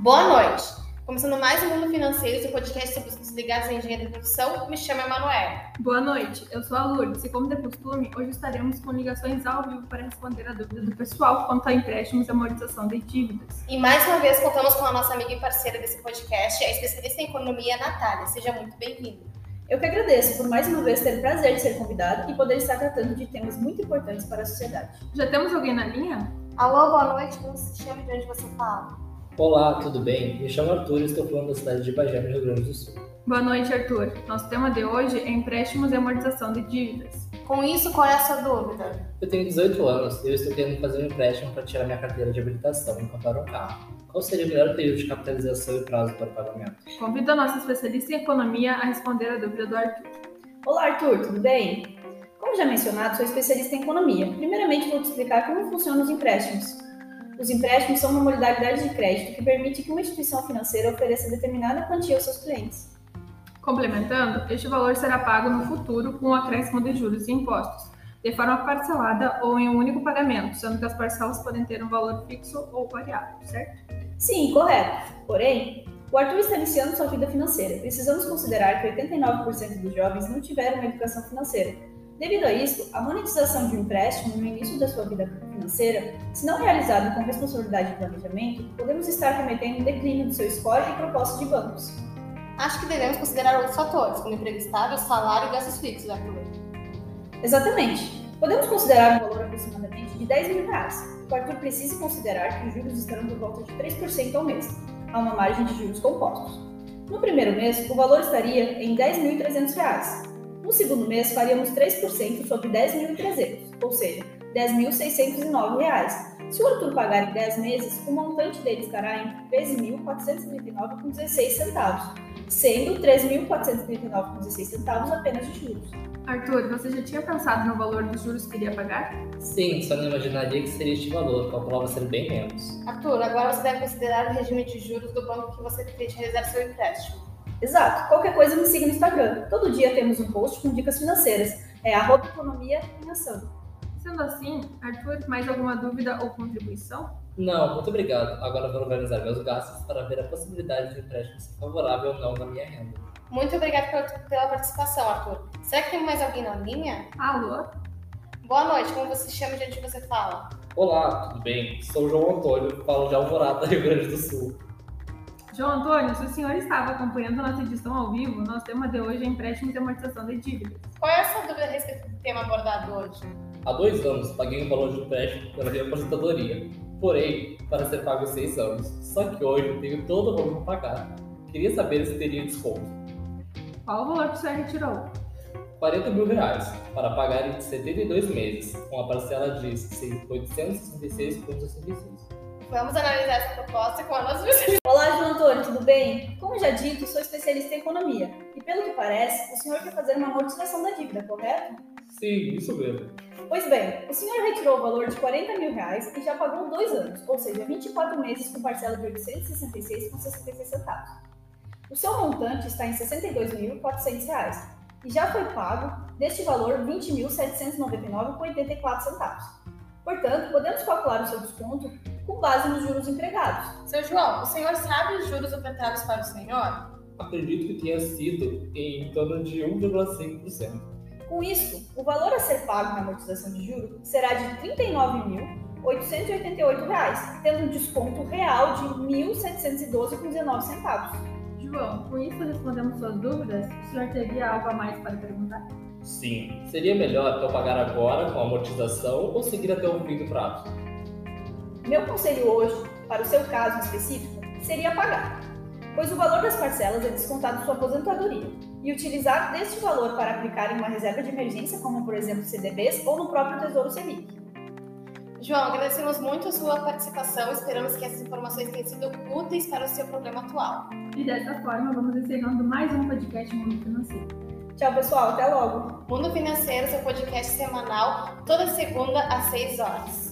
Boa noite! Começando mais um Mundo Financeiro, seu podcast sobre os ligados à engenharia da profissão, me chamo Emanuel. Boa noite, eu sou a Lourdes e, como de costume, hoje estaremos com ligações ao vivo para responder a dúvida do pessoal quanto a empréstimos e amortização de dívidas. E mais uma vez contamos com a nossa amiga e parceira desse podcast, a especialista em economia, Natália. Seja muito bem-vinda. Eu que agradeço por mais uma vez ter o prazer de ser convidado e poder estar tratando de temas muito importantes para a sociedade. Já temos alguém na linha? Alô, boa noite, como se chama e de onde você fala? Olá, tudo bem? Me chamo Arthur e estou falando da cidade de Bagé, no Rio Grande do Sul. Boa noite, Arthur. Nosso tema de hoje é empréstimos e amortização de dívidas. Com isso, qual é a sua dúvida? Eu tenho 18 anos e eu estou querendo fazer um empréstimo para tirar minha carteira de habilitação e comprar um carro. Qual seria o melhor período de capitalização e prazo para o pagamento? Convido a nossa especialista em economia a responder a dúvida do Arthur. Olá, Arthur, tudo bem? Como já mencionado, sou especialista em economia. Primeiramente, vou te explicar como funcionam os empréstimos. Os empréstimos são uma modalidade de crédito que permite que uma instituição financeira ofereça determinada quantia aos seus clientes. Complementando, este valor será pago no futuro com o acréscimo de juros e impostos, de forma parcelada ou em um único pagamento, sendo que as parcelas podem ter um valor fixo ou variável, certo? Sim, correto. Porém, o Arthur está iniciando sua vida financeira. Precisamos considerar que 89% dos jovens não tiveram uma educação financeira Devido a isso, a monetização de um empréstimo no início da sua vida financeira, se não realizado com responsabilidade e planejamento, podemos estar cometendo um declínio do seu score e proposta de bancos. Acho que devemos considerar outros fatores, como emprego estável, salário e gastos fixos, Arthur. Exatamente. Podemos considerar um valor aproximadamente de 10 mil reais. O Arthur precisa considerar que os juros estarão por volta de 3% ao mês, a uma margem de juros compostos. No primeiro mês, o valor estaria em R$ 10.300, no segundo mês, faríamos 3% sobre 10.300, ou seja, R$ 10.609. Se o Arthur pagar em 10 meses, o montante dele estará em R$ 13.439,16, sendo R$ 13.439,16 apenas de juros. Arthur, você já tinha pensado no valor dos juros que iria pagar? Sim, só não imaginaria que seria este valor, calculava ser bem menos. Arthur, agora você deve considerar o regime de juros do banco que você pretende realizar seu empréstimo. Exato. Qualquer coisa me siga no Instagram. Todo dia temos um post com dicas financeiras. É arroba economia em ação. Sendo assim, Arthur, mais alguma dúvida ou contribuição? Não, muito obrigado. Agora vou organizar meus gastos para ver a possibilidade de empréstimo ser favorável ou não na minha renda. Muito obrigado pela, pela participação, Arthur. Será que tem mais alguém na linha? Alô? Boa noite, como você se chama e de onde você fala? Olá, tudo bem? Sou o João Antônio, falo de Alvorada, Rio Grande do Sul. João Antônio, se o senhor estava acompanhando a nossa edição ao vivo, nosso tema de hoje é empréstimos e amortização de dívidas. Qual é a sua dúvida a respeito do tema abordado hoje? Há dois anos paguei um valor de empréstimo pela minha aposentadoria, porém, para ser pago em seis anos. Só que hoje tenho todo o valor para pagar. Queria saber se teria desconto. Qual o valor que o senhor retirou? 40 mil reais, para pagar em 72 meses, com a parcela de 866,66. Vamos analisar essa proposta com a nossa especialista. Olá, João Antônio, tudo bem? Como já dito, sou especialista em economia. E pelo que parece, o senhor quer fazer uma amortização da dívida, correto? Sim, isso mesmo. Pois bem, o senhor retirou o valor de 40 mil reais e já pagou dois anos, ou seja, 24 meses com parcela de 866,66 centavos. O seu montante está em R$ 62.400 e já foi pago deste valor R$ 20.799,84 centavos. Portanto, podemos calcular o seu desconto com base nos juros empregados. Seu João, o senhor sabe os juros ofertados para o senhor? Acredito que tenha sido em torno de 1,5%. Com isso, o valor a ser pago na amortização de juros será de R$ 39.888, tendo um desconto real de R$ 1.712,19. João, com isso respondemos suas dúvidas? O senhor teria algo a mais para perguntar? Sim. Seria melhor eu pagar agora com a amortização ou seguir até o fim do prazo? Meu conselho hoje, para o seu caso específico, seria pagar, pois o valor das parcelas é descontado de sua aposentadoria, e utilizar deste valor para aplicar em uma reserva de emergência, como por exemplo CDBs ou no próprio Tesouro Selic. João, agradecemos muito a sua participação. Esperamos que essas informações tenham sido úteis para o seu problema atual. E dessa forma, vamos encerrando mais um podcast Mundo Financeiro. Tchau, pessoal. Até logo. Mundo Financeiro, seu podcast semanal, toda segunda às 6 horas.